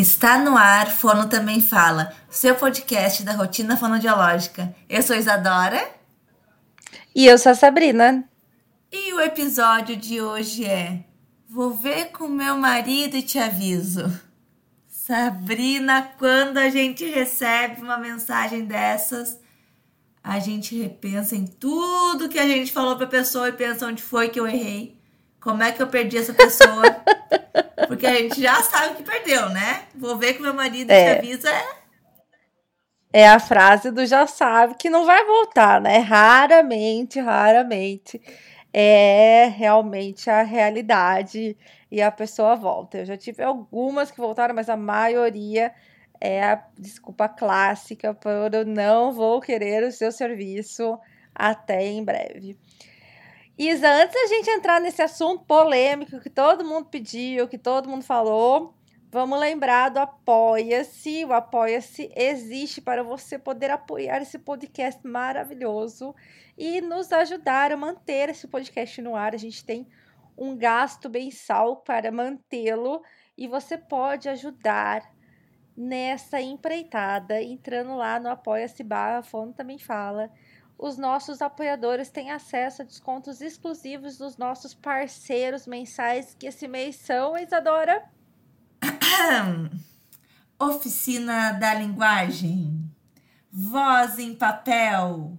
Está no ar, Fono Também Fala, seu podcast da rotina fonodiológica. Eu sou Isadora. E eu sou a Sabrina. E o episódio de hoje é Vou ver com meu marido e te aviso. Sabrina, quando a gente recebe uma mensagem dessas, a gente repensa em tudo que a gente falou pra pessoa e pensa onde foi que eu errei. Como é que eu perdi essa pessoa? Porque a gente já sabe que perdeu, né? Vou ver que meu marido é. te avisa. É a frase do já sabe que não vai voltar, né? Raramente, raramente é realmente a realidade e a pessoa volta. Eu já tive algumas que voltaram, mas a maioria é a desculpa clássica por eu não vou querer o seu serviço até em breve. Isa, antes da gente entrar nesse assunto polêmico que todo mundo pediu, que todo mundo falou, vamos lembrar do Apoia-se. O Apoia-se existe para você poder apoiar esse podcast maravilhoso e nos ajudar a manter esse podcast no ar. A gente tem um gasto mensal para mantê-lo e você pode ajudar nessa empreitada entrando lá no Apoia-se barra Fono também fala os nossos apoiadores têm acesso a descontos exclusivos dos nossos parceiros mensais, que esse mês são, Isadora? Oficina da Linguagem, Voz em Papel,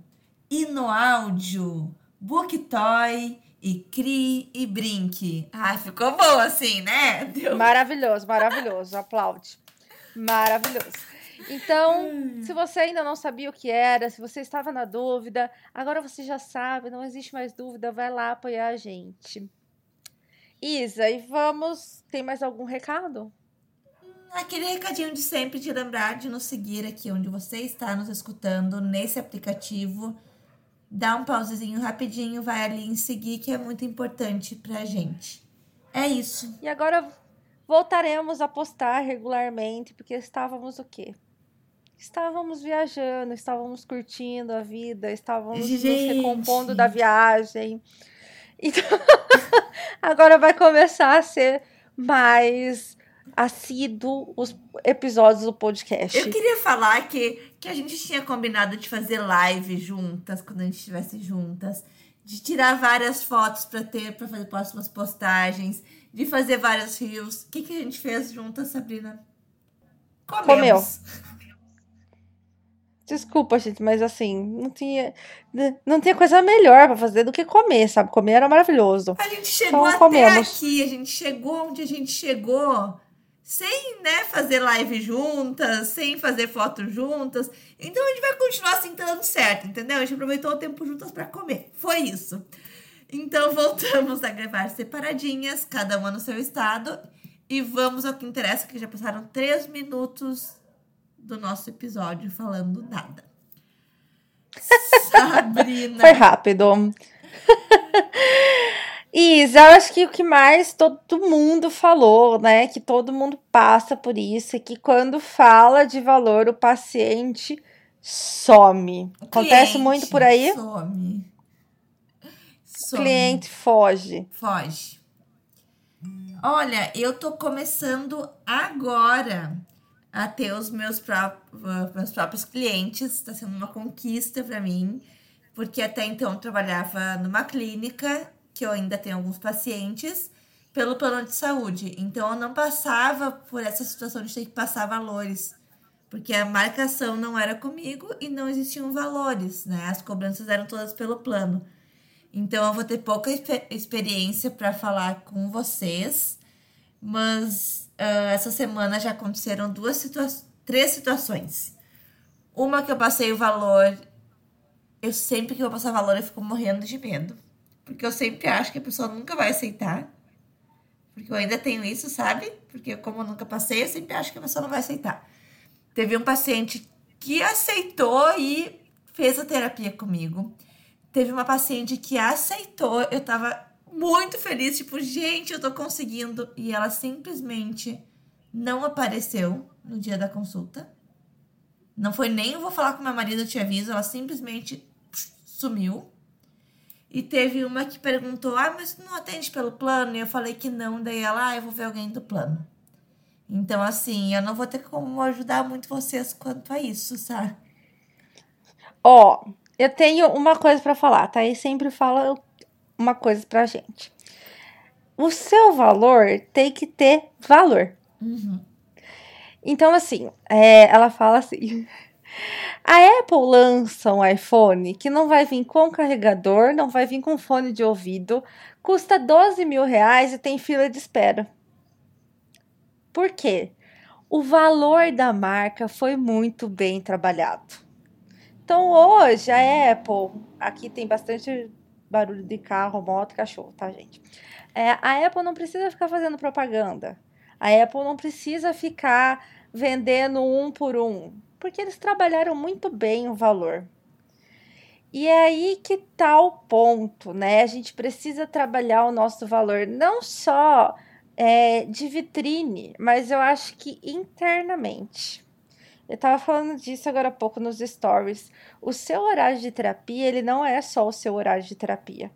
e no Áudio, Booktoy e Cri e Brinque. Ai, ficou bom assim, né? Maravilhoso, maravilhoso. Aplaude. Maravilhoso. Então, hum. se você ainda não sabia o que era, se você estava na dúvida, agora você já sabe, não existe mais dúvida, vai lá apoiar a gente. Isa, e vamos. Tem mais algum recado? Aquele recadinho de sempre de lembrar de nos seguir aqui onde você está nos escutando, nesse aplicativo. Dá um pausezinho rapidinho, vai ali em seguir, que é muito importante pra gente. É isso. E agora voltaremos a postar regularmente, porque estávamos o quê? Estávamos viajando, estávamos curtindo a vida, estávamos Gente. nos recompondo da viagem. Então, agora vai começar a ser mais assíduo os episódios do podcast. Eu queria falar que, que a gente tinha combinado de fazer live juntas, quando a gente estivesse juntas, de tirar várias fotos para ter, para fazer próximas postagens, de fazer vários rios. O que, que a gente fez juntas, Sabrina? Comemos. Comeu. Desculpa, gente, mas assim, não tinha, não tinha coisa melhor para fazer do que comer, sabe? Comer era maravilhoso. A gente chegou então, até comemos. aqui, a gente chegou onde a gente chegou sem, né, fazer live juntas, sem fazer foto juntas. Então a gente vai continuar assim dando certo, entendeu? A gente aproveitou o tempo juntas para comer. Foi isso. Então voltamos a gravar separadinhas, cada uma no seu estado. E vamos ao que interessa, que já passaram três minutos do nosso episódio falando nada. Sabrina. Foi rápido. Isa, eu acho que o que mais todo mundo falou, né? Que todo mundo passa por isso, é que quando fala de valor, o paciente some. O Acontece muito por aí? Some. some. Cliente foge. Foge. Olha, eu tô começando agora a ter os meus, pró meus próprios clientes. Está sendo uma conquista para mim, porque até então eu trabalhava numa clínica, que eu ainda tenho alguns pacientes, pelo plano de saúde. Então eu não passava por essa situação de ter que passar valores, porque a marcação não era comigo e não existiam valores, né? As cobranças eram todas pelo plano. Então eu vou ter pouca experiência para falar com vocês, mas uh, essa semana já aconteceram duas situações, três situações. Uma que eu passei o valor, eu sempre que eu passar valor eu fico morrendo de medo, porque eu sempre acho que a pessoa nunca vai aceitar. Porque eu ainda tenho isso, sabe? Porque como eu nunca passei, eu sempre acho que a pessoa não vai aceitar. Teve um paciente que aceitou e fez a terapia comigo. Teve uma paciente que aceitou, eu tava muito feliz, tipo, gente, eu tô conseguindo. E ela simplesmente não apareceu no dia da consulta. Não foi nem eu vou falar com meu marido, eu te aviso, ela simplesmente sumiu. E teve uma que perguntou: Ah, mas não atende pelo plano? E eu falei que não, daí ela, ah, eu vou ver alguém do plano. Então, assim, eu não vou ter como ajudar muito vocês quanto a isso, sabe? Ó, eu tenho uma coisa para falar, tá? E sempre fala uma coisa pra gente. O seu valor tem que ter valor. Uhum. Então, assim, é, ela fala assim. A Apple lança um iPhone que não vai vir com carregador, não vai vir com fone de ouvido, custa 12 mil reais e tem fila de espera. Por quê? O valor da marca foi muito bem trabalhado. Então hoje a Apple, aqui tem bastante barulho de carro, moto, cachorro, tá, gente? É, a Apple não precisa ficar fazendo propaganda. A Apple não precisa ficar vendendo um por um, porque eles trabalharam muito bem o valor. E é aí que tá o ponto, né? A gente precisa trabalhar o nosso valor, não só é, de vitrine, mas eu acho que internamente. Eu estava falando disso agora há pouco nos stories. O seu horário de terapia, ele não é só o seu horário de terapia.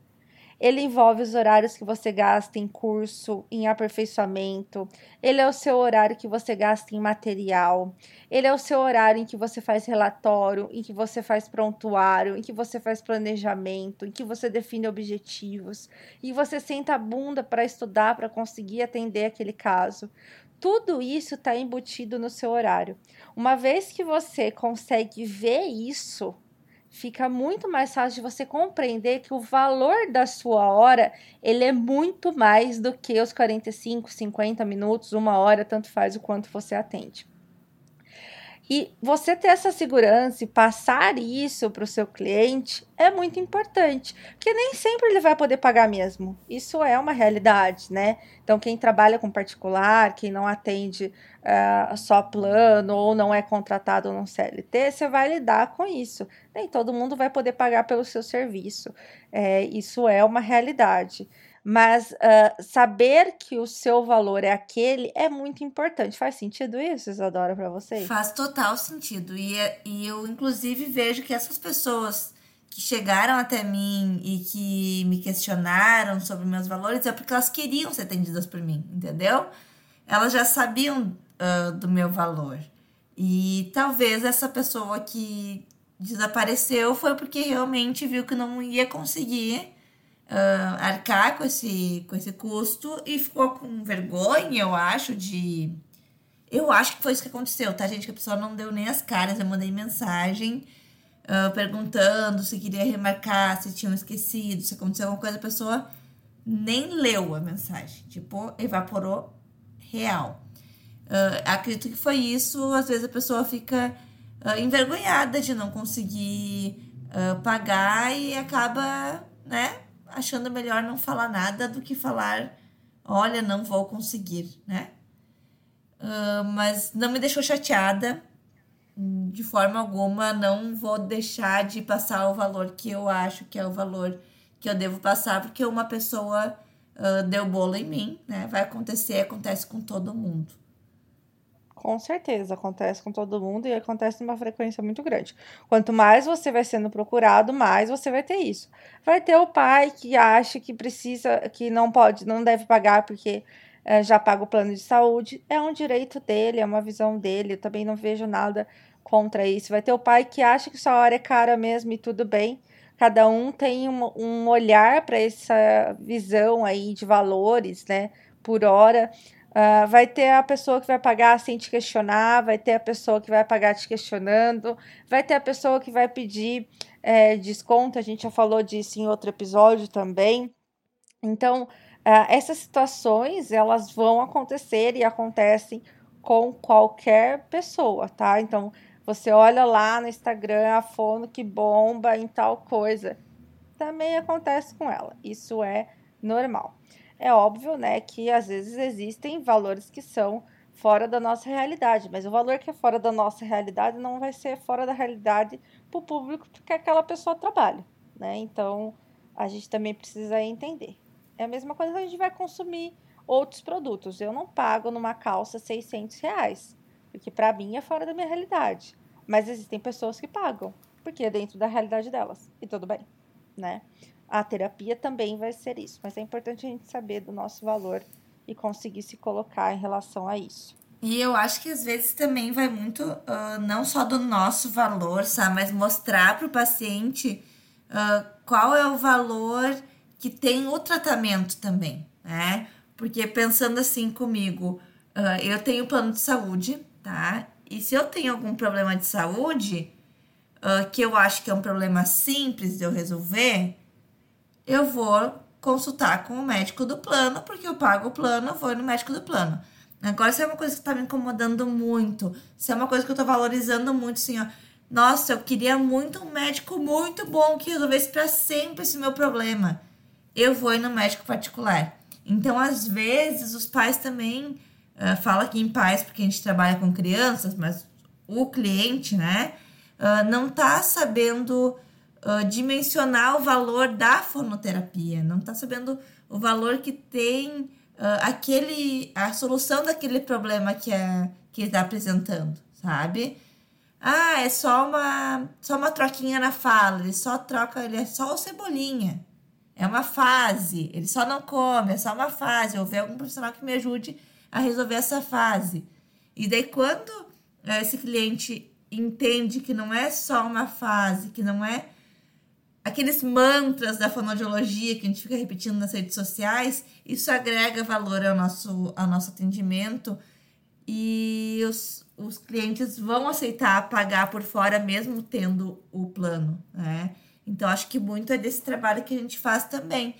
Ele envolve os horários que você gasta em curso, em aperfeiçoamento. Ele é o seu horário que você gasta em material. Ele é o seu horário em que você faz relatório, em que você faz prontuário, em que você faz planejamento, em que você define objetivos. E você senta a bunda para estudar, para conseguir atender aquele caso. Tudo isso está embutido no seu horário. Uma vez que você consegue ver isso fica muito mais fácil de você compreender que o valor da sua hora ele é muito mais do que os 45, 50 minutos, uma hora, tanto faz o quanto você atende. E você ter essa segurança e passar isso para o seu cliente é muito importante, porque nem sempre ele vai poder pagar mesmo. Isso é uma realidade, né? Então, quem trabalha com particular, quem não atende uh, só plano ou não é contratado no CLT, você vai lidar com isso. Nem todo mundo vai poder pagar pelo seu serviço. É, isso é uma realidade. Mas uh, saber que o seu valor é aquele é muito importante. Faz sentido isso, Isadora, para vocês? Faz total sentido. E, e eu, inclusive, vejo que essas pessoas que chegaram até mim e que me questionaram sobre meus valores é porque elas queriam ser atendidas por mim, entendeu? Elas já sabiam uh, do meu valor. E talvez essa pessoa que desapareceu foi porque realmente viu que não ia conseguir uh, arcar com esse, com esse custo e ficou com vergonha, eu acho, de. Eu acho que foi isso que aconteceu, tá, gente? Que a pessoa não deu nem as caras. Eu mandei mensagem uh, perguntando se queria remarcar, se tinham esquecido, se aconteceu alguma coisa. A pessoa nem leu a mensagem. Tipo, evaporou real. Uh, acredito que foi isso. Às vezes a pessoa fica uh, envergonhada de não conseguir uh, pagar e acaba, né, achando melhor não falar nada do que falar, olha, não vou conseguir, né? Uh, mas não me deixou chateada de forma alguma, não vou deixar de passar o valor que eu acho que é o valor que eu devo passar, porque uma pessoa uh, deu bolo em mim, né? Vai acontecer, acontece com todo mundo. Com certeza, acontece com todo mundo e acontece numa frequência muito grande. Quanto mais você vai sendo procurado, mais você vai ter isso. Vai ter o pai que acha que precisa, que não pode, não deve pagar porque é, já paga o plano de saúde. É um direito dele, é uma visão dele. Eu também não vejo nada contra isso. Vai ter o pai que acha que sua hora é cara mesmo e tudo bem. Cada um tem um, um olhar para essa visão aí de valores, né? Por hora. Uh, vai ter a pessoa que vai pagar sem te questionar, vai ter a pessoa que vai pagar te questionando, vai ter a pessoa que vai pedir é, desconto, a gente já falou disso em outro episódio também. Então, uh, essas situações, elas vão acontecer e acontecem com qualquer pessoa, tá? Então, você olha lá no Instagram a fono que bomba em tal coisa. Também acontece com ela. Isso é normal. É óbvio, né, que às vezes existem valores que são fora da nossa realidade, mas o valor que é fora da nossa realidade não vai ser fora da realidade para o público porque aquela pessoa trabalha, né? Então a gente também precisa entender. É a mesma coisa que a gente vai consumir outros produtos. Eu não pago numa calça 600 reais, porque para mim é fora da minha realidade. Mas existem pessoas que pagam, porque é dentro da realidade delas. E tudo bem, né? A terapia também vai ser isso, mas é importante a gente saber do nosso valor e conseguir se colocar em relação a isso. E eu acho que às vezes também vai muito, uh, não só do nosso valor, sabe? Mas mostrar para o paciente uh, qual é o valor que tem o tratamento também, né? Porque pensando assim comigo, uh, eu tenho plano de saúde, tá? E se eu tenho algum problema de saúde, que eu acho que é um problema simples de eu resolver, eu vou consultar com o médico do plano, porque eu pago o plano, eu vou no médico do plano. Agora, se é uma coisa que tá me incomodando muito, se é uma coisa que eu tô valorizando muito, assim, ó. Nossa, eu queria muito um médico muito bom que resolvesse para sempre esse meu problema. Eu vou ir no médico particular. Então, às vezes, os pais também. Uh, fala aqui em pais, porque a gente trabalha com crianças, mas o cliente, né? Uh, não tá sabendo uh, dimensionar o valor da fonoterapia, não tá sabendo o valor que tem uh, aquele a solução daquele problema que é que está apresentando, sabe? Ah, é só uma só uma troquinha na fala, ele só troca, ele é só o cebolinha. É uma fase, ele só não come, é só uma fase. Eu ver algum profissional que me ajude a resolver essa fase. E daí quando eh, esse cliente entende que não é só uma fase, que não é aqueles mantras da fonoaudiologia que a gente fica repetindo nas redes sociais, isso agrega valor ao nosso, ao nosso atendimento e os, os clientes vão aceitar pagar por fora mesmo tendo o plano, né? Então, acho que muito é desse trabalho que a gente faz também.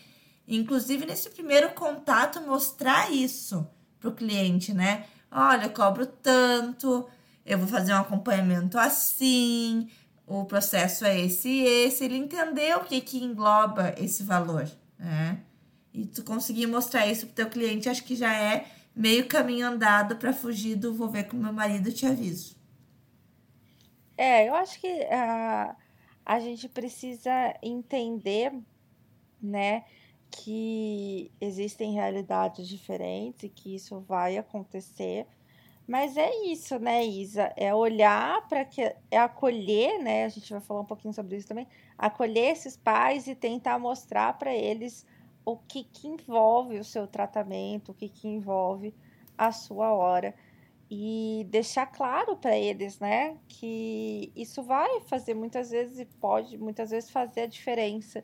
Inclusive, nesse primeiro contato, mostrar isso para o cliente, né? Olha, eu cobro tanto, eu vou fazer um acompanhamento assim, o processo é esse e esse, ele entendeu o que, que engloba esse valor, né? E tu conseguir mostrar isso pro teu cliente, acho que já é meio caminho andado para fugir do vou ver com meu marido, te aviso. É, eu acho que a, a gente precisa entender, né, que existem realidades diferentes e que isso vai acontecer mas é isso, né, Isa? É olhar para que é acolher, né? A gente vai falar um pouquinho sobre isso também. Acolher esses pais e tentar mostrar para eles o que, que envolve o seu tratamento, o que, que envolve a sua hora e deixar claro para eles, né, que isso vai fazer muitas vezes e pode muitas vezes fazer a diferença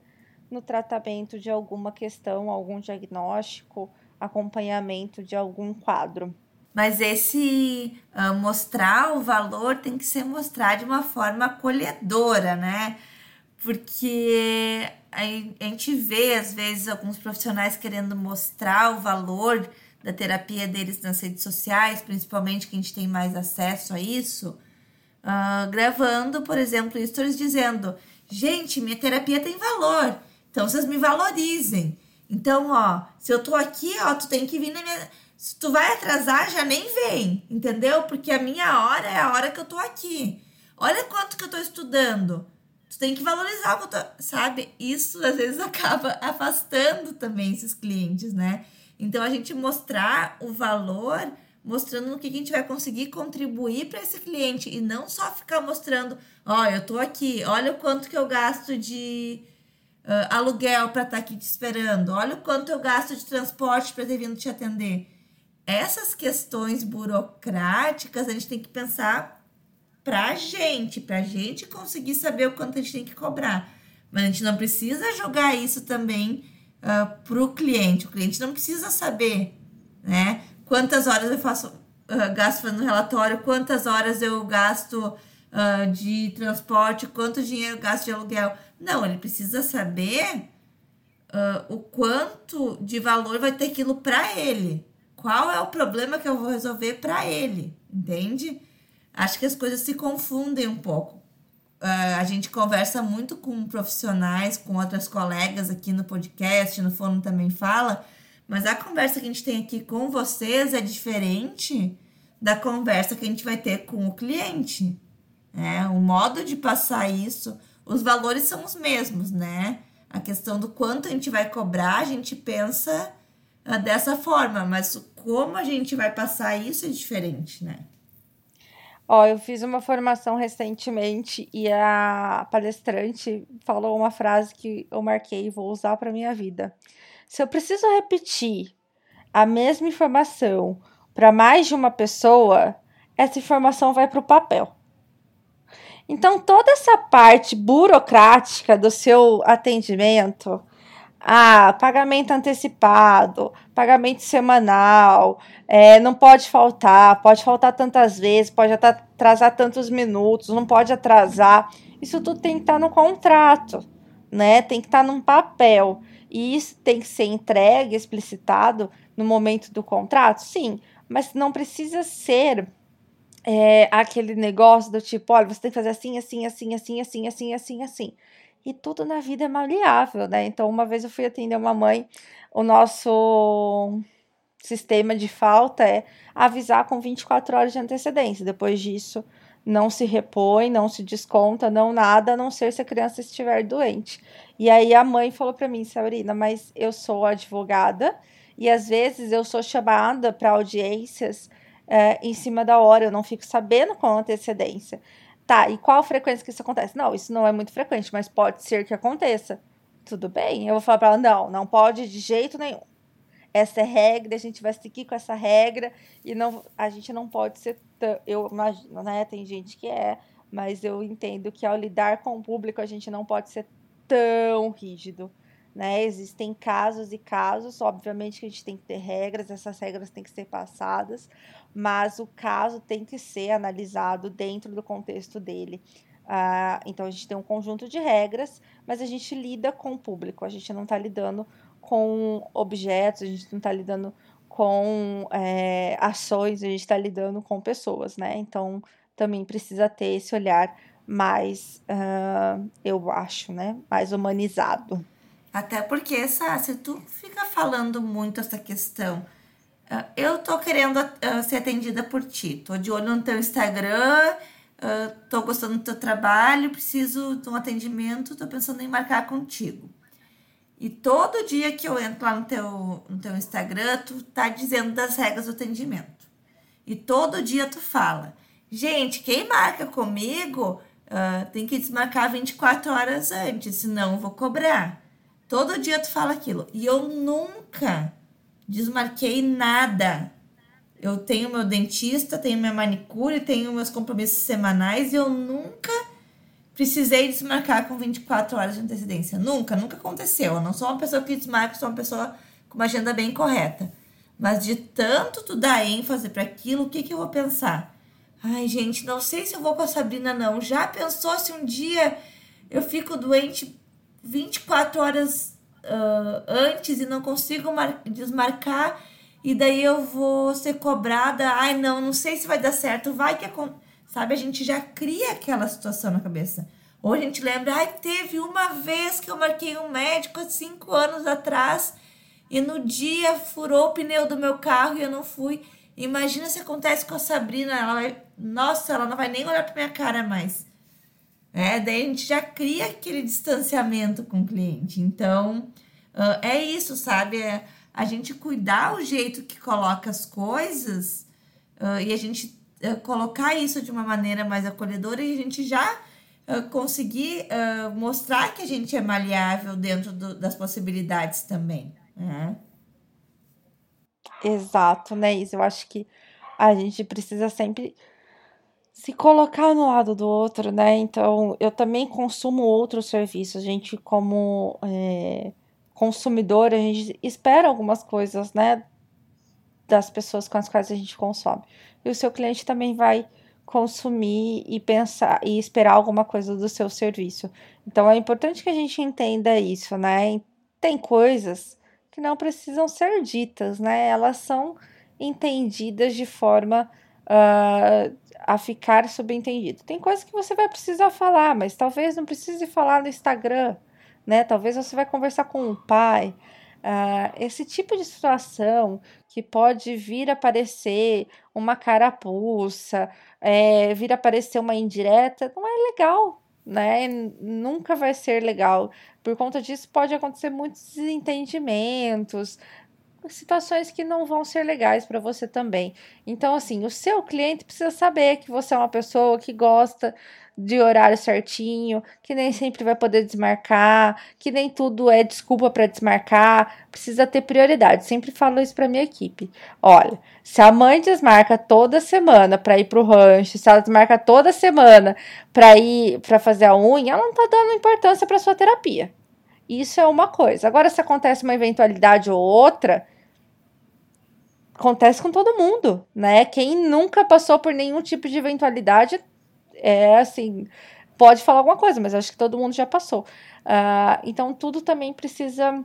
no tratamento de alguma questão, algum diagnóstico, acompanhamento de algum quadro. Mas esse uh, mostrar o valor tem que ser mostrar de uma forma acolhedora, né? Porque a gente vê, às vezes, alguns profissionais querendo mostrar o valor da terapia deles nas redes sociais, principalmente que a gente tem mais acesso a isso, uh, gravando, por exemplo, stories dizendo: gente, minha terapia tem valor, então vocês me valorizem. Então, ó, se eu tô aqui, ó, tu tem que vir na minha se tu vai atrasar, já nem vem, entendeu? Porque a minha hora é a hora que eu tô aqui. Olha quanto que eu tô estudando. Tu tem que valorizar o que eu sabe? Isso às vezes acaba afastando também esses clientes, né? Então a gente mostrar o valor, mostrando no que a gente vai conseguir contribuir para esse cliente e não só ficar mostrando, ó, oh, eu tô aqui, olha o quanto que eu gasto de uh, aluguel para estar tá aqui te esperando, olha o quanto eu gasto de transporte para ter vindo te atender essas questões burocráticas a gente tem que pensar para a gente, para gente conseguir saber o quanto a gente tem que cobrar. Mas a gente não precisa jogar isso também uh, ah, para o cliente. O cliente não precisa saber, né? Quantas horas eu faço, uh, gasto fazendo relatório, quantas horas eu gasto uh, de transporte, quanto dinheiro eu gasto de aluguel. Não, ele precisa saber o quanto de valor vai ter aquilo para ele qual é o problema que eu vou resolver para ele, entende? Acho que as coisas se confundem um pouco. Uh, a gente conversa muito com profissionais, com outras colegas aqui no podcast, no Fono também fala, mas a conversa que a gente tem aqui com vocês é diferente da conversa que a gente vai ter com o cliente. Né? O modo de passar isso, os valores são os mesmos, né? A questão do quanto a gente vai cobrar, a gente pensa dessa forma, mas como a gente vai passar isso é diferente, né? Ó, eu fiz uma formação recentemente e a palestrante falou uma frase que eu marquei e vou usar para minha vida. Se eu preciso repetir a mesma informação para mais de uma pessoa, essa informação vai para o papel. Então, toda essa parte burocrática do seu atendimento, ah, pagamento antecipado, pagamento semanal, é, não pode faltar, pode faltar tantas vezes, pode atrasar tantos minutos, não pode atrasar. Isso tudo tem que estar no contrato, né? Tem que estar num papel. E isso tem que ser entregue, explicitado no momento do contrato? Sim, mas não precisa ser é, aquele negócio do tipo, olha, você tem que fazer assim, assim, assim, assim, assim, assim, assim, assim. E tudo na vida é maleável, né? Então, uma vez eu fui atender uma mãe, o nosso sistema de falta é avisar com 24 horas de antecedência. Depois disso, não se repõe, não se desconta, não nada, a não ser se a criança estiver doente. E aí a mãe falou para mim, Sabrina, mas eu sou advogada e às vezes eu sou chamada para audiências é, em cima da hora, eu não fico sabendo com antecedência. Tá, e qual a frequência que isso acontece? Não, isso não é muito frequente, mas pode ser que aconteça. Tudo bem, eu vou falar para ela, não, não pode de jeito nenhum. Essa é regra, a gente vai seguir com essa regra e não, a gente não pode ser, tão, eu imagino, né? Tem gente que é, mas eu entendo que ao lidar com o público a gente não pode ser tão rígido né? Existem casos e casos, obviamente que a gente tem que ter regras, essas regras têm que ser passadas, mas o caso tem que ser analisado dentro do contexto dele. Uh, então a gente tem um conjunto de regras, mas a gente lida com o público, a gente não está lidando com objetos, a gente não está lidando com é, ações, a gente está lidando com pessoas, né? Então também precisa ter esse olhar mais, uh, eu acho, né? Mais humanizado. Até porque, sabe, se tu fica falando muito essa questão, uh, eu tô querendo uh, ser atendida por ti, tô de olho no teu Instagram, uh, tô gostando do teu trabalho, preciso de um atendimento, tô pensando em marcar contigo. E todo dia que eu entro lá no teu, no teu Instagram, tu tá dizendo das regras do atendimento. E todo dia tu fala, gente, quem marca comigo uh, tem que desmarcar 24 horas antes, senão eu vou cobrar. Todo dia tu fala aquilo. E eu nunca desmarquei nada. Eu tenho meu dentista, tenho minha manicure, tenho meus compromissos semanais e eu nunca precisei desmarcar com 24 horas de antecedência. Nunca, nunca aconteceu. Eu não sou uma pessoa que desmarca, sou uma pessoa com uma agenda bem correta. Mas de tanto tu dar ênfase para aquilo, o que, que eu vou pensar? Ai, gente, não sei se eu vou com a Sabrina, não. Já pensou se um dia eu fico doente 24 horas uh, antes e não consigo desmarcar, e daí eu vou ser cobrada. Ai, não, não sei se vai dar certo, vai que Sabe, a gente já cria aquela situação na cabeça. Ou a gente lembra, ai, teve uma vez que eu marquei um médico há cinco anos atrás e no dia furou o pneu do meu carro e eu não fui. Imagina se acontece com a Sabrina, ela vai, nossa, ela não vai nem olhar para minha cara mais. É, daí a gente já cria aquele distanciamento com o cliente. Então, uh, é isso, sabe? É a gente cuidar o jeito que coloca as coisas uh, e a gente uh, colocar isso de uma maneira mais acolhedora e a gente já conseguir mostrar que a gente é maleável dentro do, das possibilidades também. Né? Exato, né? Isso eu acho que a gente precisa sempre se colocar no lado do outro, né? Então, eu também consumo outros serviços. A gente, como é, consumidor, a gente espera algumas coisas, né? Das pessoas com as quais a gente consome. E o seu cliente também vai consumir e pensar e esperar alguma coisa do seu serviço. Então, é importante que a gente entenda isso, né? Tem coisas que não precisam ser ditas, né? Elas são entendidas de forma uh, a ficar subentendido. Tem coisas que você vai precisar falar, mas talvez não precise falar no Instagram, né? Talvez você vai conversar com o pai. Uh, esse tipo de situação que pode vir a aparecer uma carapuça, é, vir a aparecer uma indireta, não é legal, né? Nunca vai ser legal. Por conta disso, pode acontecer muitos desentendimentos, situações que não vão ser legais para você também. Então, assim, o seu cliente precisa saber que você é uma pessoa que gosta de horário certinho, que nem sempre vai poder desmarcar, que nem tudo é desculpa para desmarcar, precisa ter prioridade. Sempre falo isso para minha equipe. Olha, se a mãe desmarca toda semana para ir pro rancho, se ela desmarca toda semana para ir para fazer a unha, ela não tá dando importância para sua terapia. Isso é uma coisa. Agora, se acontece uma eventualidade ou outra, acontece com todo mundo, né? Quem nunca passou por nenhum tipo de eventualidade é assim, pode falar alguma coisa, mas acho que todo mundo já passou. Uh, então, tudo também precisa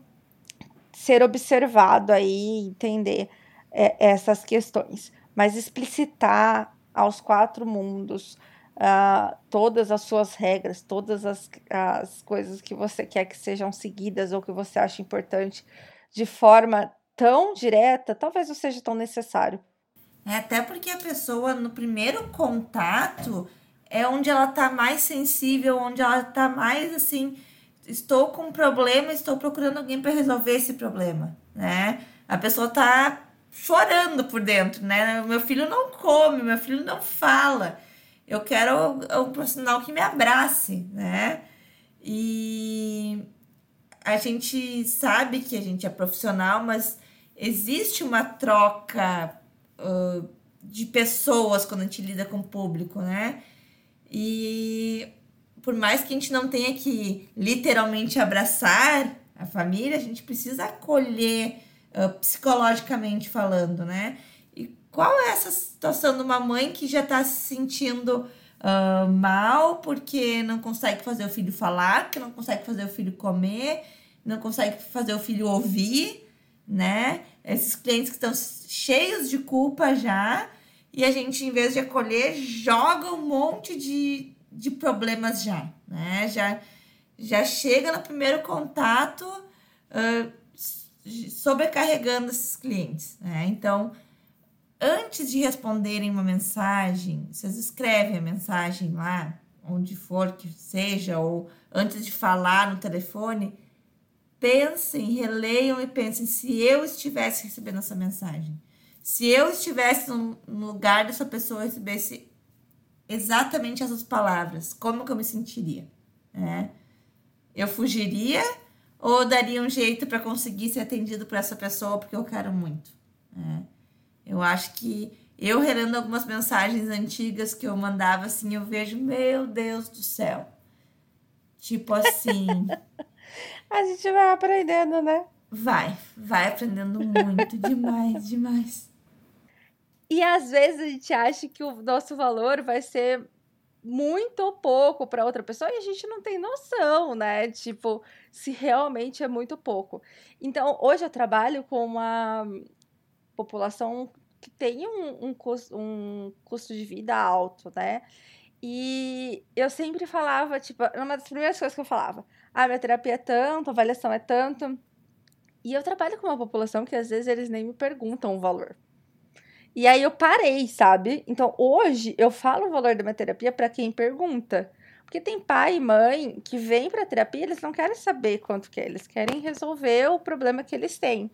ser observado aí, entender é, essas questões. Mas explicitar aos quatro mundos uh, todas as suas regras, todas as, as coisas que você quer que sejam seguidas ou que você acha importante de forma tão direta, talvez não seja tão necessário. É, até porque a pessoa, no primeiro contato, é onde ela tá mais sensível, onde ela tá mais assim, estou com um problema, estou procurando alguém para resolver esse problema, né? A pessoa tá chorando por dentro, né? Meu filho não come, meu filho não fala. Eu quero um profissional que me abrace, né? E a gente sabe que a gente é profissional, mas existe uma troca uh, de pessoas quando a gente lida com o público, né? E por mais que a gente não tenha que literalmente abraçar a família, a gente precisa acolher uh, psicologicamente falando, né? E qual é essa situação de uma mãe que já está se sentindo uh, mal porque não consegue fazer o filho falar, que não consegue fazer o filho comer, não consegue fazer o filho ouvir, né? Esses clientes que estão cheios de culpa já e a gente, em vez de acolher, joga um monte de, de problemas já, né? Já, já chega no primeiro contato uh, sobrecarregando esses clientes, né? Então, antes de responderem uma mensagem, vocês escrevem a mensagem lá, onde for que seja, ou antes de falar no telefone, pensem, releiam e pensem se eu estivesse recebendo essa mensagem se eu estivesse no lugar dessa pessoa e recebesse exatamente essas palavras, como que eu me sentiria? É. Eu fugiria ou daria um jeito para conseguir ser atendido por essa pessoa porque eu quero muito? É. Eu acho que eu relendo algumas mensagens antigas que eu mandava assim, eu vejo, meu Deus do céu. Tipo assim. A gente vai aprendendo, né? Vai, vai aprendendo muito, demais, demais. E às vezes a gente acha que o nosso valor vai ser muito ou pouco para outra pessoa e a gente não tem noção, né? Tipo, se realmente é muito pouco. Então, hoje eu trabalho com uma população que tem um, um, custo, um custo de vida alto, né? E eu sempre falava, tipo, uma das primeiras coisas que eu falava, ah, minha terapia é tanto, avaliação é tanto. E eu trabalho com uma população que às vezes eles nem me perguntam o valor. E aí eu parei, sabe? Então hoje eu falo o valor da minha terapia para quem pergunta. Porque tem pai e mãe que vêm para terapia, eles não querem saber quanto que é, eles querem resolver o problema que eles têm.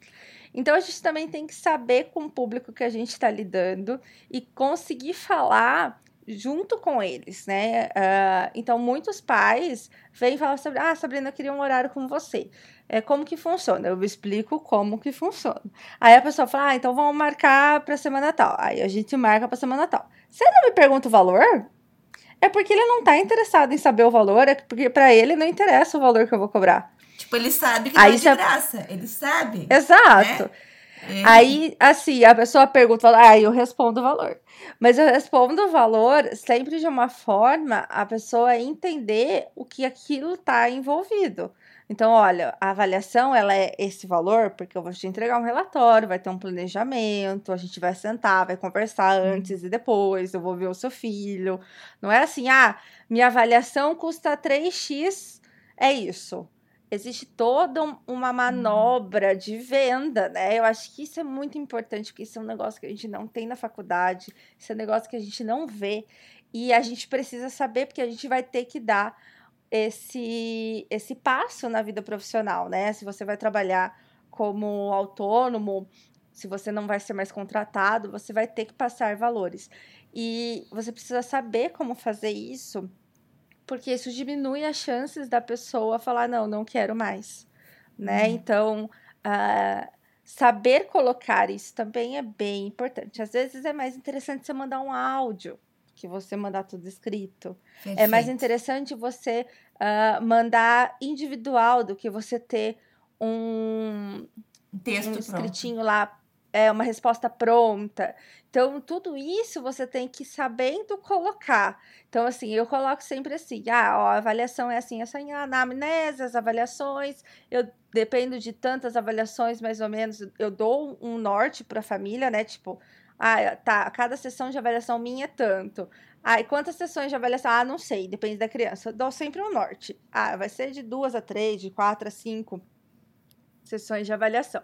Então a gente também tem que saber com o público que a gente está lidando e conseguir falar junto com eles, né? Uh, então, muitos pais vêm falar sobre, ah, Sabrina, eu queria um horário com você. É, como que funciona? Eu explico como que funciona. Aí a pessoa fala, ah, então vamos marcar para semana tal. Aí a gente marca para semana tal. Você não me pergunta o valor? É porque ele não está interessado em saber o valor, é porque para ele não interessa o valor que eu vou cobrar. Tipo, ele sabe que Aí não é de graça. Ele sabe. Exato. Né? É. Aí, assim, a pessoa pergunta, ah, eu respondo o valor. Mas eu respondo o valor sempre de uma forma a pessoa entender o que aquilo está envolvido. Então, olha, a avaliação ela é esse valor porque eu vou te entregar um relatório, vai ter um planejamento, a gente vai sentar, vai conversar uhum. antes e depois, eu vou ver o seu filho. Não é assim, ah, minha avaliação custa 3x, é isso existe toda uma manobra de venda, né? Eu acho que isso é muito importante, porque isso é um negócio que a gente não tem na faculdade, isso é um negócio que a gente não vê. E a gente precisa saber, porque a gente vai ter que dar esse, esse passo na vida profissional, né? Se você vai trabalhar como autônomo, se você não vai ser mais contratado, você vai ter que passar valores. E você precisa saber como fazer isso, porque isso diminui as chances da pessoa falar: não, não quero mais. Né? Uhum. Então, uh, saber colocar isso também é bem importante. Às vezes é mais interessante você mandar um áudio que você mandar tudo escrito. Perfeito. É mais interessante você uh, mandar individual do que você ter um, texto um escritinho lá é uma resposta pronta. Então, tudo isso você tem que sabendo colocar. Então, assim, eu coloco sempre assim: ah, ó, a avaliação é assim, essa assim, anamnese, as avaliações, eu dependo de tantas avaliações, mais ou menos, eu dou um norte para a família, né? Tipo, ah, tá, cada sessão de avaliação minha é tanto. Ah, e quantas sessões de avaliação? Ah, não sei, depende da criança. Eu dou sempre um norte. Ah, vai ser de duas a três, de quatro a cinco sessões de avaliação.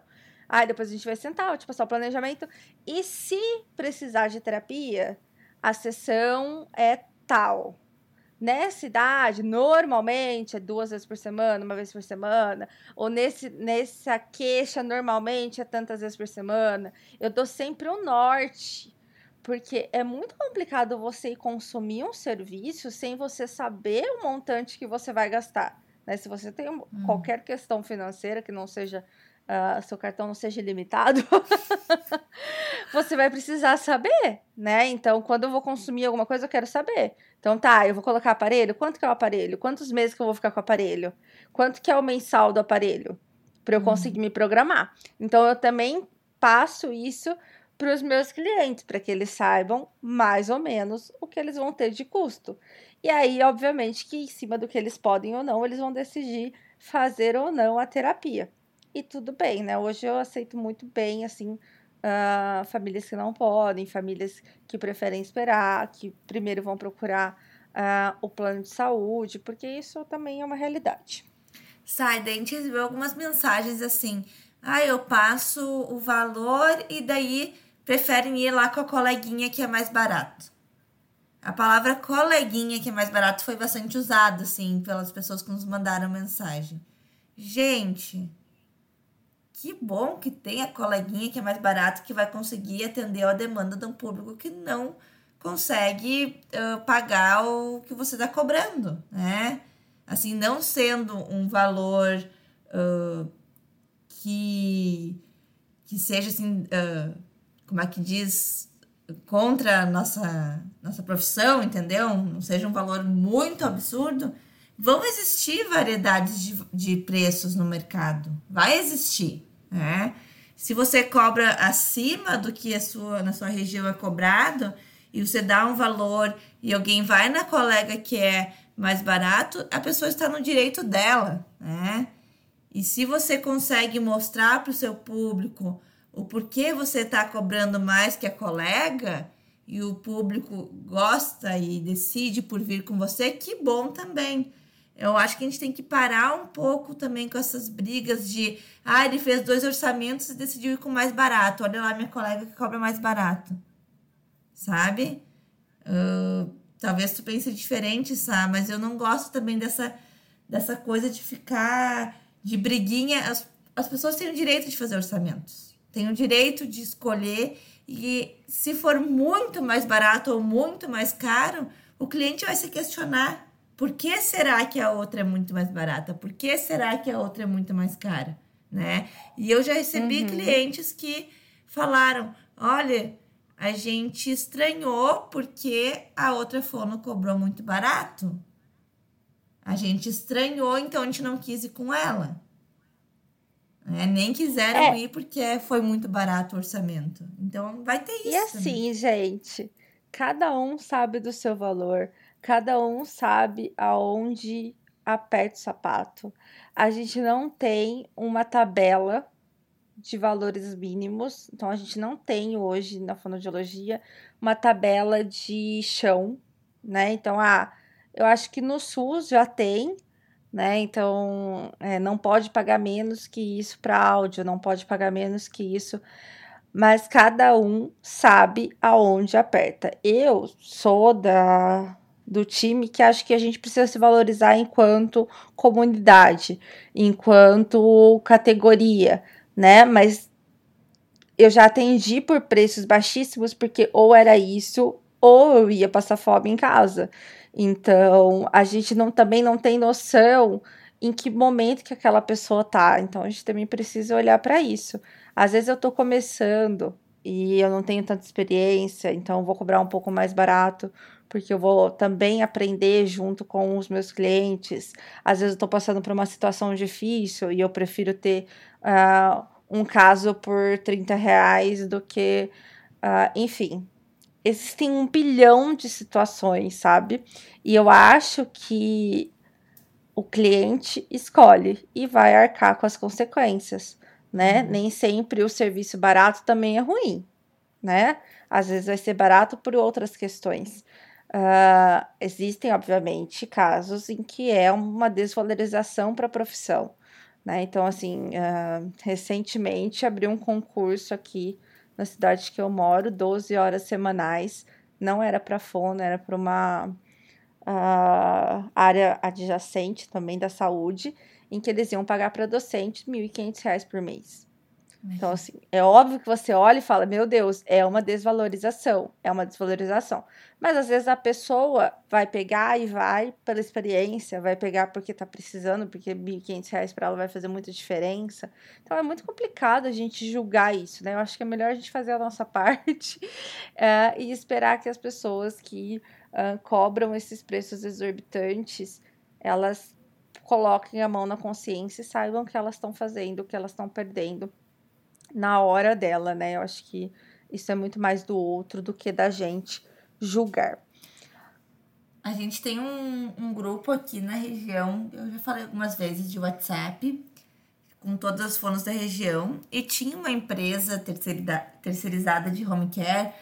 Aí depois a gente vai sentar, tipo, passar o planejamento. E se precisar de terapia, a sessão é tal. Nessa idade, normalmente é duas vezes por semana, uma vez por semana, ou nesse, nessa queixa, normalmente é tantas vezes por semana. Eu dou sempre o norte, porque é muito complicado você consumir um serviço sem você saber o montante que você vai gastar. Né? Se você tem hum. qualquer questão financeira que não seja uh, seu cartão não seja limitado, você vai precisar saber, né? Então, quando eu vou consumir alguma coisa, eu quero saber. Então, tá, eu vou colocar aparelho. Quanto que é o aparelho? Quantos meses que eu vou ficar com o aparelho? Quanto que é o mensal do aparelho? Para eu uhum. conseguir me programar. Então, eu também passo isso para os meus clientes, para que eles saibam mais ou menos o que eles vão ter de custo. E aí, obviamente, que em cima do que eles podem ou não, eles vão decidir fazer ou não a terapia e tudo bem, né? Hoje eu aceito muito bem, assim, uh, famílias que não podem, famílias que preferem esperar, que primeiro vão procurar uh, o plano de saúde, porque isso também é uma realidade. Sai, daí a gente recebeu algumas mensagens assim, ah, eu passo o valor e daí preferem ir lá com a coleguinha que é mais barato. A palavra coleguinha que é mais barato foi bastante usada, assim, pelas pessoas que nos mandaram mensagem. Gente, que bom que tem a coleguinha que é mais barato que vai conseguir atender a demanda de um público que não consegue uh, pagar o que você está cobrando, né? Assim, não sendo um valor uh, que, que seja assim, uh, como é que diz, contra a nossa, nossa profissão, entendeu? Não seja um valor muito absurdo, vão existir variedades de, de preços no mercado. Vai existir né? Se você cobra acima do que a sua, na sua região é cobrado e você dá um valor e alguém vai na colega que é mais barato, a pessoa está no direito dela, né? E se você consegue mostrar para o seu público o porquê você está cobrando mais que a colega e o público gosta e decide por vir com você, que bom também. Eu acho que a gente tem que parar um pouco também com essas brigas de ah, ele fez dois orçamentos e decidiu ir com mais barato. Olha lá minha colega que cobra mais barato. Sabe? Uh, talvez tu pense diferente, sabe? Mas eu não gosto também dessa, dessa coisa de ficar de briguinha. As, as pessoas têm o direito de fazer orçamentos. Têm o direito de escolher. E se for muito mais barato ou muito mais caro, o cliente vai se questionar por que será que a outra é muito mais barata? Por que será que a outra é muito mais cara? Né? E eu já recebi uhum. clientes que falaram: olha, a gente estranhou porque a outra fono cobrou muito barato. A gente estranhou, então a gente não quis ir com ela. É, nem quiseram é. ir porque foi muito barato o orçamento. Então vai ter isso. E assim, também. gente, cada um sabe do seu valor cada um sabe aonde aperta o sapato. A gente não tem uma tabela de valores mínimos, então a gente não tem hoje na fonoaudiologia uma tabela de chão, né? Então, ah, eu acho que no SUS já tem, né? Então, é, não pode pagar menos que isso para áudio, não pode pagar menos que isso, mas cada um sabe aonde aperta. Eu sou da do time que acho que a gente precisa se valorizar enquanto comunidade, enquanto categoria, né? Mas eu já atendi por preços baixíssimos porque ou era isso ou eu ia passar fome em casa. Então, a gente não, também não tem noção em que momento que aquela pessoa tá. Então, a gente também precisa olhar para isso. Às vezes eu tô começando e eu não tenho tanta experiência, então vou cobrar um pouco mais barato, porque eu vou também aprender junto com os meus clientes. Às vezes eu tô passando por uma situação difícil e eu prefiro ter uh, um caso por 30 reais do que. Uh, enfim, existem um bilhão de situações, sabe? E eu acho que o cliente escolhe e vai arcar com as consequências, né? Uhum. Nem sempre o serviço barato também é ruim, né? Às vezes vai ser barato por outras questões. Uh, existem, obviamente, casos em que é uma desvalorização para a profissão. Né? Então, assim, uh, recentemente abriu um concurso aqui na cidade que eu moro, 12 horas semanais. Não era para fono, era para uma uh, área adjacente também da saúde, em que eles iam pagar para docente R$ 1.500 por mês. Então, assim, é óbvio que você olha e fala, meu Deus, é uma desvalorização, é uma desvalorização. Mas às vezes a pessoa vai pegar e vai pela experiência, vai pegar porque tá precisando, porque R$ 1.500 para ela vai fazer muita diferença. Então é muito complicado a gente julgar isso, né? Eu acho que é melhor a gente fazer a nossa parte é, e esperar que as pessoas que cobram esses preços exorbitantes, elas coloquem a mão na consciência e saibam que elas estão fazendo, o que elas estão perdendo na hora dela, né? Eu acho que isso é muito mais do outro do que da gente julgar. A gente tem um, um grupo aqui na região, eu já falei algumas vezes de WhatsApp, com todas as fones da região, e tinha uma empresa terceirizada de home care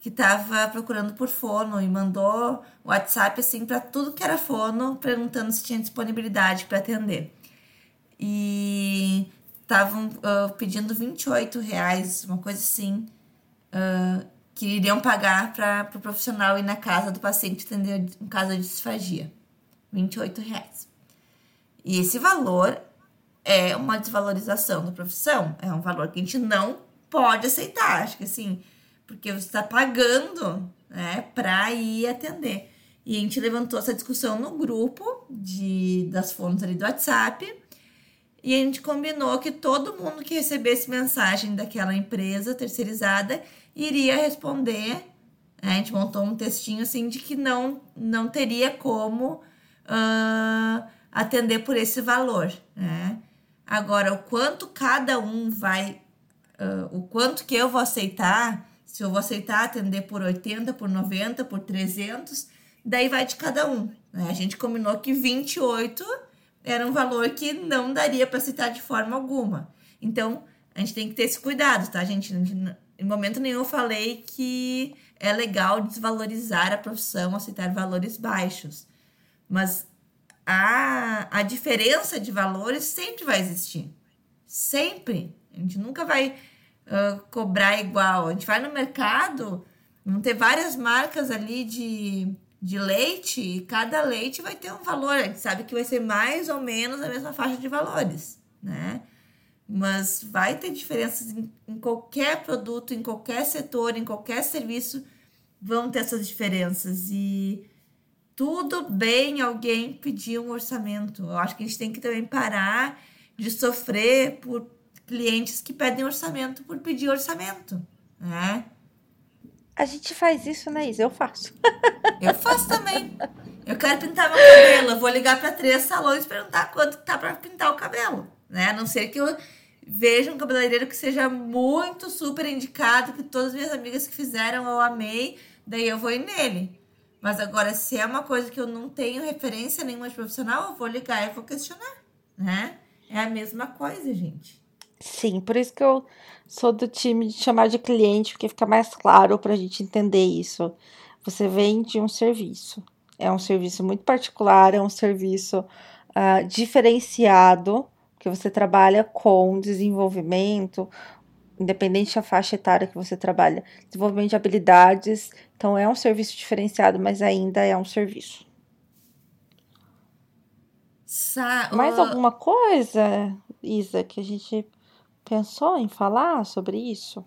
que estava procurando por fono e mandou WhatsApp assim para tudo que era fono, perguntando se tinha disponibilidade para atender. E estavam uh, pedindo 28 reais, uma coisa assim, uh, que iriam pagar para o pro profissional ir na casa do paciente atender um caso de disfagia. 28 reais. E esse valor é uma desvalorização da profissão, é um valor que a gente não pode aceitar, acho que assim, porque você está pagando né, para ir atender. E a gente levantou essa discussão no grupo de, das fontes ali do WhatsApp e a gente combinou que todo mundo que recebesse mensagem daquela empresa terceirizada iria responder. Né? A gente montou um textinho assim de que não, não teria como uh, atender por esse valor. Né? Agora, o quanto cada um vai, uh, o quanto que eu vou aceitar, se eu vou aceitar atender por 80, por 90, por 300, daí vai de cada um. Né? A gente combinou que 28 era um valor que não daria para citar de forma alguma. Então, a gente tem que ter esse cuidado, tá, gente? Em momento nenhum eu falei que é legal desvalorizar a profissão, aceitar valores baixos. Mas a, a diferença de valores sempre vai existir. Sempre. A gente nunca vai uh, cobrar igual. A gente vai no mercado, vão ter várias marcas ali de de leite, e cada leite vai ter um valor. A gente sabe que vai ser mais ou menos a mesma faixa de valores, né? Mas vai ter diferenças em, em qualquer produto, em qualquer setor, em qualquer serviço, vão ter essas diferenças. E tudo bem alguém pedir um orçamento. Eu acho que a gente tem que também parar de sofrer por clientes que pedem orçamento por pedir orçamento, né? A gente faz isso, né, Isa? Eu faço. Eu faço também. Eu quero pintar meu cabelo. Eu vou ligar para três salões e perguntar quanto tá para pintar o cabelo. Né? A não ser que eu veja um cabeleireiro que seja muito super indicado, que todas as minhas amigas que fizeram eu amei, daí eu vou ir nele. Mas agora, se é uma coisa que eu não tenho referência nenhuma de profissional, eu vou ligar e vou questionar, né? É a mesma coisa, gente. Sim, por isso que eu sou do time de chamar de cliente, porque fica mais claro para a gente entender isso. Você vende um serviço, é um serviço muito particular, é um serviço uh, diferenciado, que você trabalha com desenvolvimento, independente da faixa etária que você trabalha, desenvolvimento de habilidades. Então, é um serviço diferenciado, mas ainda é um serviço. Sa Mais alguma coisa, Isa, que a gente pensou em falar sobre isso?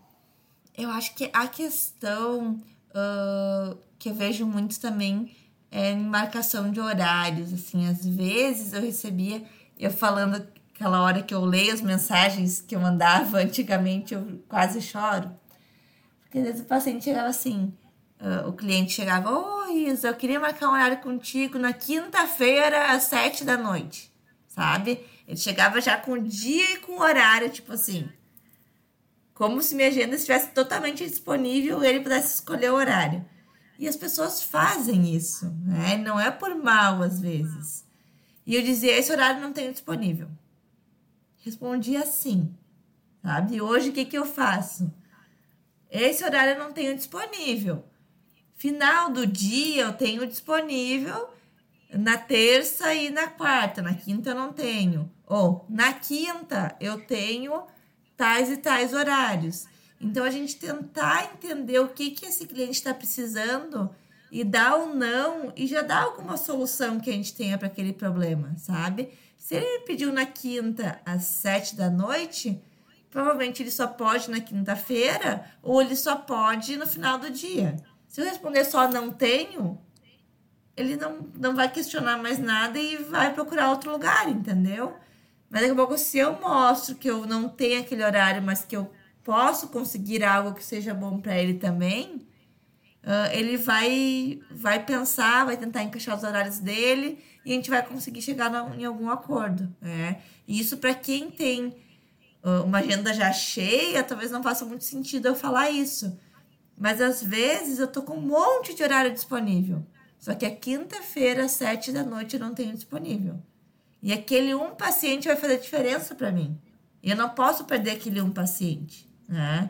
Eu acho que a questão uh, que eu vejo muito também é em marcação de horários. Assim, às vezes eu recebia, eu falando aquela hora que eu leio as mensagens que eu mandava antigamente, eu quase choro. Porque às vezes o paciente chegava assim, uh, o cliente chegava, oi, Isa, eu queria marcar um horário contigo na quinta-feira às sete da noite, sabe? Ele chegava já com dia e com horário, tipo assim. Como se minha agenda estivesse totalmente disponível e ele pudesse escolher o horário. E as pessoas fazem isso, né? Não é por mal, às vezes. E eu dizia, esse horário não tenho disponível. Respondia assim, sabe? Hoje, o que, que eu faço? Esse horário eu não tenho disponível. Final do dia eu tenho disponível na terça e na quarta. Na quinta eu não tenho. Ou na quinta eu tenho tais e tais horários. Então a gente tentar entender o que, que esse cliente está precisando e dar ou um não e já dar alguma solução que a gente tenha para aquele problema, sabe? Se ele pediu na quinta às sete da noite, provavelmente ele só pode na quinta-feira ou ele só pode no final do dia. Se eu responder só não tenho, ele não, não vai questionar mais nada e vai procurar outro lugar, entendeu? Mas daqui a pouco, se eu mostro que eu não tenho aquele horário, mas que eu posso conseguir algo que seja bom para ele também, uh, ele vai, vai pensar, vai tentar encaixar os horários dele e a gente vai conseguir chegar em algum acordo. Né? E isso para quem tem uh, uma agenda já cheia, talvez não faça muito sentido eu falar isso. Mas às vezes eu tô com um monte de horário disponível. Só que a quinta-feira, às sete da noite, eu não tenho disponível. E aquele um paciente vai fazer diferença para mim. Eu não posso perder aquele um paciente, né?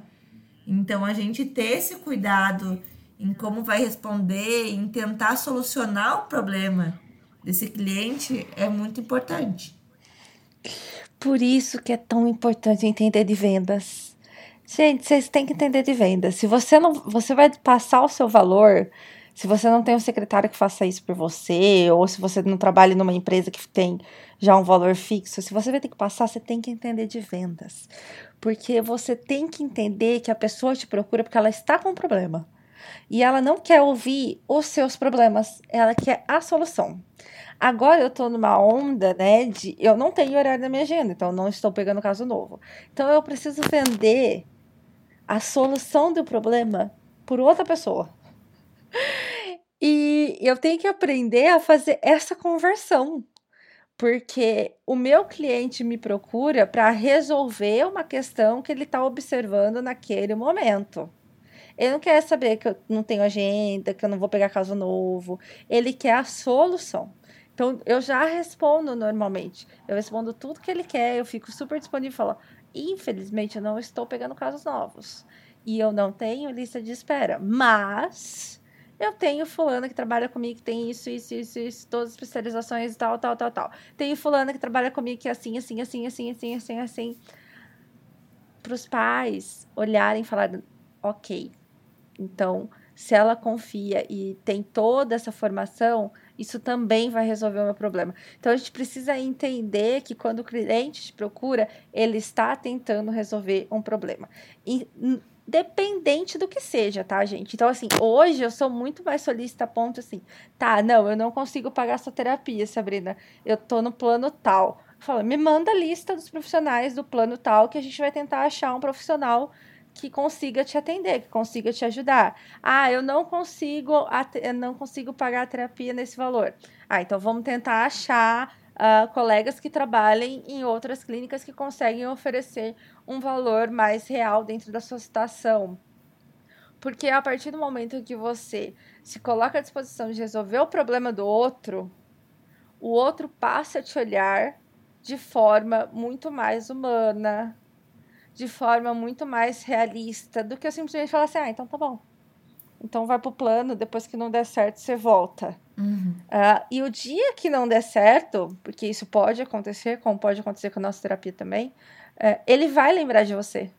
Então a gente ter esse cuidado em como vai responder, em tentar solucionar o problema desse cliente é muito importante. Por isso que é tão importante entender de vendas. Gente, vocês têm que entender de vendas. Se você não, você vai passar o seu valor, se você não tem um secretário que faça isso por você, ou se você não trabalha numa empresa que tem já um valor fixo, se você vai ter que passar, você tem que entender de vendas. Porque você tem que entender que a pessoa te procura porque ela está com um problema. E ela não quer ouvir os seus problemas, ela quer a solução. Agora eu tô numa onda, né, de eu não tenho horário na minha agenda, então não estou pegando caso novo. Então eu preciso vender a solução do problema por outra pessoa. E eu tenho que aprender a fazer essa conversão porque o meu cliente me procura para resolver uma questão que ele está observando naquele momento. Ele não quer saber que eu não tenho agenda, que eu não vou pegar caso novo. Ele quer a solução. Então, eu já respondo normalmente. Eu respondo tudo que ele quer, eu fico super disponível e infelizmente, eu não estou pegando casos novos. E eu não tenho lista de espera. Mas eu tenho fulana que trabalha comigo que tem isso, isso, isso, isso, todas as especializações e tal, tal, tal, tal. Tenho fulana que trabalha comigo que é assim, assim, assim, assim, assim, assim, assim. Para os pais olharem e falarem, ok, então, se ela confia e tem toda essa formação, isso também vai resolver o meu problema. Então, a gente precisa entender que quando o cliente te procura, ele está tentando resolver um problema. E dependente do que seja, tá, gente? Então, assim, hoje eu sou muito mais solícita a ponto assim, tá, não, eu não consigo pagar sua terapia, Sabrina, eu tô no plano tal. Fala, me manda a lista dos profissionais do plano tal que a gente vai tentar achar um profissional que consiga te atender, que consiga te ajudar. Ah, eu não consigo, eu não consigo pagar a terapia nesse valor. Ah, então vamos tentar achar uh, colegas que trabalhem em outras clínicas que conseguem oferecer um valor mais real dentro da sua situação. Porque a partir do momento que você se coloca à disposição de resolver o problema do outro, o outro passa a te olhar de forma muito mais humana, de forma muito mais realista do que eu simplesmente falar assim: ah, então tá bom. Então vai pro plano, depois que não der certo, você volta. Uhum. Uh, e o dia que não der certo, porque isso pode acontecer, como pode acontecer com a nossa terapia também, uh, ele vai lembrar de você.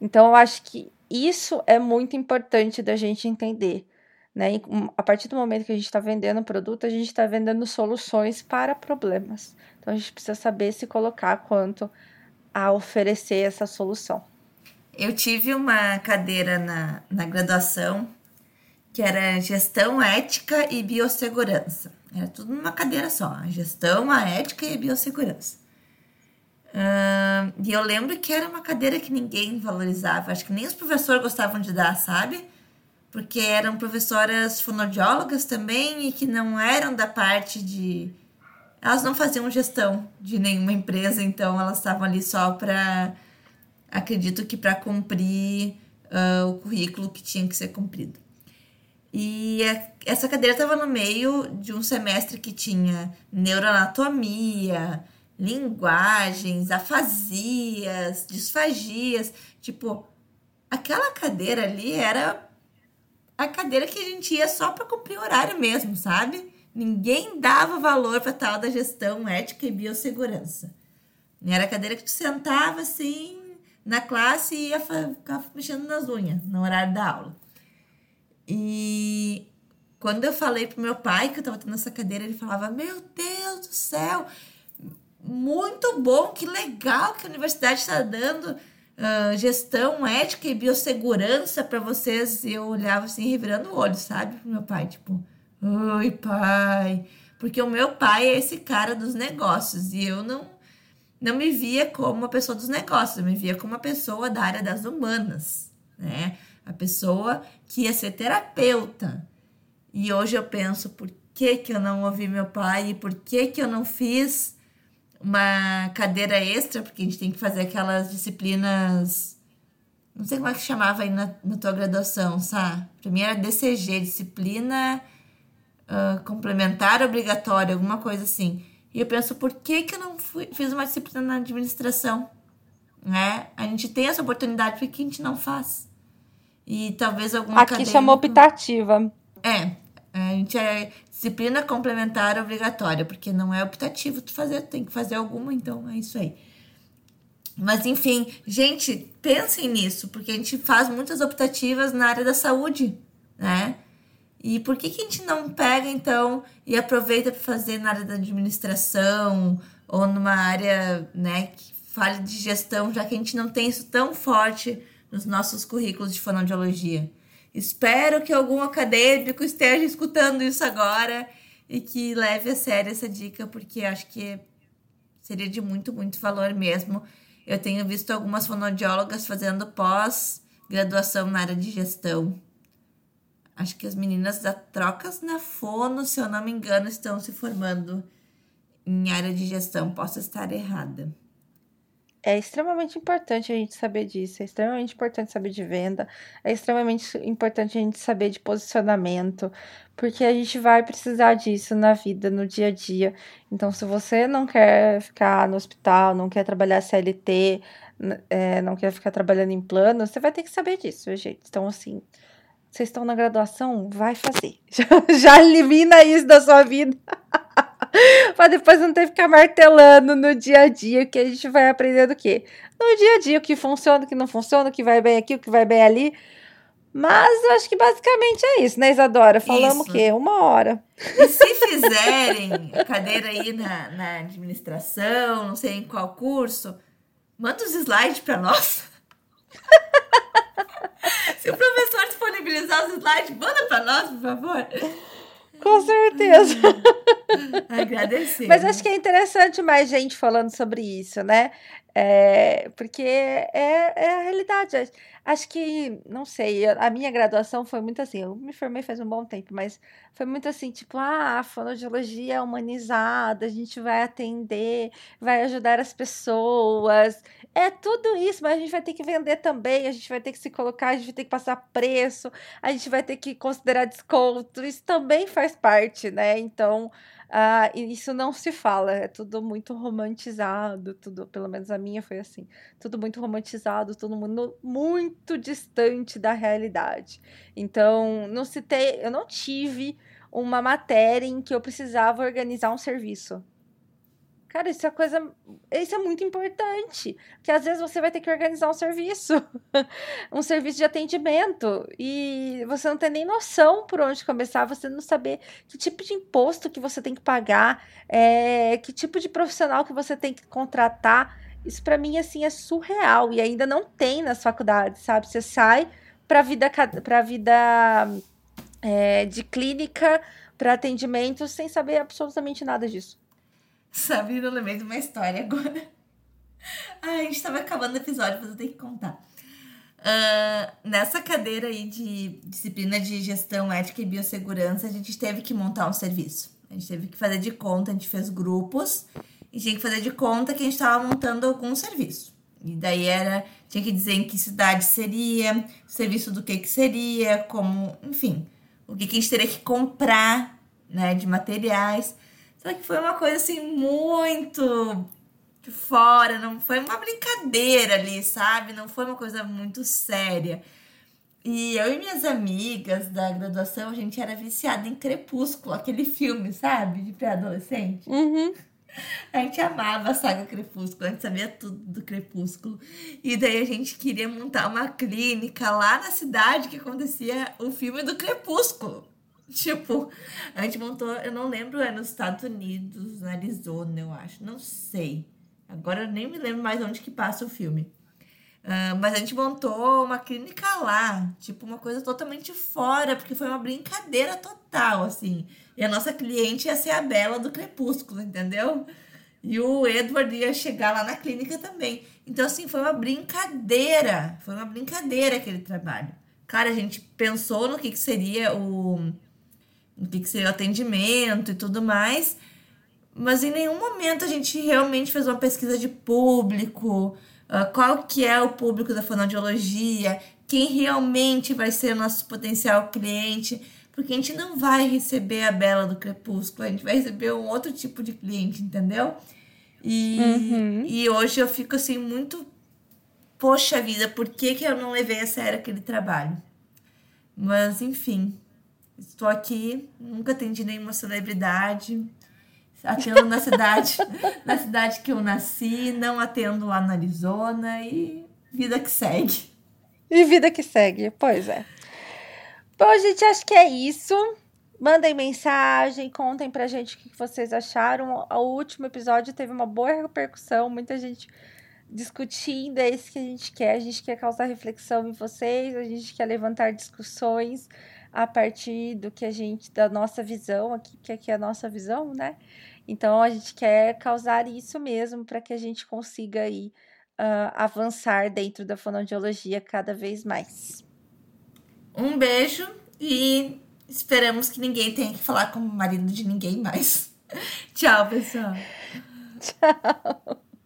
Então eu acho que isso é muito importante da gente entender. Né? E, a partir do momento que a gente está vendendo produto, a gente está vendendo soluções para problemas. Então a gente precisa saber se colocar quanto a oferecer essa solução. Eu tive uma cadeira na, na graduação que era gestão ética e biossegurança. Era tudo numa cadeira só, a gestão, a ética e a biossegurança. Uh, e eu lembro que era uma cadeira que ninguém valorizava, acho que nem os professores gostavam de dar, sabe? Porque eram professoras fonoaudiólogas também e que não eram da parte de. Elas não faziam gestão de nenhuma empresa, então elas estavam ali só para. Acredito que para cumprir uh, o currículo que tinha que ser cumprido. E essa cadeira estava no meio de um semestre que tinha neuroanatomia, linguagens, afasias, disfagias. Tipo, aquela cadeira ali era a cadeira que a gente ia só para cumprir horário mesmo, sabe? Ninguém dava valor para tal da gestão ética e biossegurança. Era a cadeira que tu sentava assim na classe e ia ficar mexendo nas unhas no horário da aula. E quando eu falei pro meu pai que eu tava tendo essa cadeira, ele falava: Meu Deus do céu, muito bom, que legal que a universidade está dando uh, gestão ética e biossegurança para vocês. E eu olhava assim, revirando o olho, sabe, pro meu pai, tipo, oi, pai. Porque o meu pai é esse cara dos negócios e eu não, não me via como uma pessoa dos negócios, eu me via como uma pessoa da área das humanas, né? a pessoa que ia ser terapeuta. E hoje eu penso, por que, que eu não ouvi meu pai e por que, que eu não fiz uma cadeira extra, porque a gente tem que fazer aquelas disciplinas. Não sei como é que chamava aí na, na tua graduação, sabe? Pra mim era DCG, disciplina uh, complementar obrigatória, alguma coisa assim. E eu penso, por que, que eu não fui, fiz uma disciplina na administração? Né? A gente tem essa oportunidade, por que a gente não faz? e talvez algum Aqui acadêmico... chamou optativa. É, a gente é disciplina complementar obrigatória, porque não é optativo tu fazer, tem que fazer alguma, então é isso aí. Mas enfim, gente, pensem nisso, porque a gente faz muitas optativas na área da saúde, né? E por que, que a gente não pega então e aproveita para fazer na área da administração ou numa área, né, que fale de gestão, já que a gente não tem isso tão forte nos nossos currículos de fonoaudiologia. Espero que algum acadêmico esteja escutando isso agora e que leve a sério essa dica, porque acho que seria de muito, muito valor mesmo. Eu tenho visto algumas fonoaudiólogas fazendo pós-graduação na área de gestão. Acho que as meninas da Trocas na Fono, se eu não me engano, estão se formando em área de gestão. Posso estar errada. É extremamente importante a gente saber disso, é extremamente importante saber de venda, é extremamente importante a gente saber de posicionamento, porque a gente vai precisar disso na vida, no dia a dia. Então, se você não quer ficar no hospital, não quer trabalhar CLT, é, não quer ficar trabalhando em plano, você vai ter que saber disso, gente. Então, assim, vocês estão na graduação, vai fazer. Já, já elimina isso da sua vida. para depois não ter que ficar martelando no dia a dia, que a gente vai aprender do quê? No dia a dia, o que funciona, o que não funciona, o que vai bem aqui, o que vai bem ali. Mas eu acho que basicamente é isso, né, Isadora? Falamos o quê? Uma hora. E se fizerem cadeira aí na, na administração, não sei em qual curso, manda os slides para nós. se o professor disponibilizar os slides, manda para nós, por favor. Com certeza. Agradecer. Mas acho que é interessante mais gente falando sobre isso, né? É, porque é, é a realidade. Acho que, não sei, a minha graduação foi muito assim. Eu me formei faz um bom tempo, mas foi muito assim: tipo, ah, a fonoaudiologia é humanizada, a gente vai atender, vai ajudar as pessoas. É tudo isso, mas a gente vai ter que vender também, a gente vai ter que se colocar, a gente vai ter que passar preço, a gente vai ter que considerar desconto. Isso também faz parte, né? Então. Ah, isso não se fala, é tudo muito romantizado, tudo, pelo menos a minha foi assim, tudo muito romantizado, todo mundo muito distante da realidade. Então, não se eu não tive uma matéria em que eu precisava organizar um serviço. Cara, isso é coisa. Isso é muito importante. Porque às vezes você vai ter que organizar um serviço, um serviço de atendimento, e você não tem nem noção por onde começar, você não saber que tipo de imposto que você tem que pagar, é, que tipo de profissional que você tem que contratar. Isso para mim assim é surreal e ainda não tem nas faculdades, sabe? Você sai para vida para vida é, de clínica para atendimento sem saber absolutamente nada disso. Sabe, eu lembrei de uma história agora. Ai, a gente tava acabando o episódio, mas eu tenho que contar. Uh, nessa cadeira aí de disciplina de gestão ética e biossegurança, a gente teve que montar um serviço. A gente teve que fazer de conta, a gente fez grupos e tinha que fazer de conta que a gente estava montando algum serviço. E daí era, tinha que dizer em que cidade seria, serviço do que que seria, como, enfim, o que, que a gente teria que comprar, né, de materiais. Só que foi uma coisa assim muito de fora, não foi uma brincadeira ali, sabe? Não foi uma coisa muito séria. E eu e minhas amigas da graduação, a gente era viciada em Crepúsculo, aquele filme, sabe? De pré-adolescente. Uhum. A gente amava a saga Crepúsculo, a gente sabia tudo do Crepúsculo. E daí a gente queria montar uma clínica lá na cidade que acontecia o filme do Crepúsculo. Tipo, a gente montou, eu não lembro, é nos Estados Unidos, na Arizona, eu acho, não sei. Agora eu nem me lembro mais onde que passa o filme. Uh, mas a gente montou uma clínica lá, tipo, uma coisa totalmente fora, porque foi uma brincadeira total, assim. E a nossa cliente ia ser a Bela do Crepúsculo, entendeu? E o Edward ia chegar lá na clínica também. Então, assim, foi uma brincadeira. Foi uma brincadeira aquele trabalho. Cara, a gente pensou no que, que seria o. que, que seria o atendimento e tudo mais. Mas em nenhum momento a gente realmente fez uma pesquisa de público uh, qual que é o público da fonoaudiologia, quem realmente vai ser o nosso potencial cliente, porque a gente não vai receber a Bela do Crepúsculo, a gente vai receber um outro tipo de cliente, entendeu? E, uhum. e hoje eu fico assim muito, poxa vida, por que, que eu não levei a sério aquele trabalho? Mas enfim, estou aqui, nunca atendi nenhuma celebridade, Atendo na cidade, na cidade que eu nasci, não atendo lá na Arizona e vida que segue. E vida que segue, pois é. Bom, gente, acho que é isso. Mandem mensagem, contem pra gente o que vocês acharam. O último episódio teve uma boa repercussão, muita gente discutindo, é isso que a gente quer. A gente quer causar reflexão em vocês, a gente quer levantar discussões a partir do que a gente, da nossa visão aqui, que aqui é a nossa visão, né? Então a gente quer causar isso mesmo para que a gente consiga aí uh, avançar dentro da fonoaudiologia cada vez mais. Um beijo e esperamos que ninguém tenha que falar com o marido de ninguém mais. Tchau, pessoal. Tchau.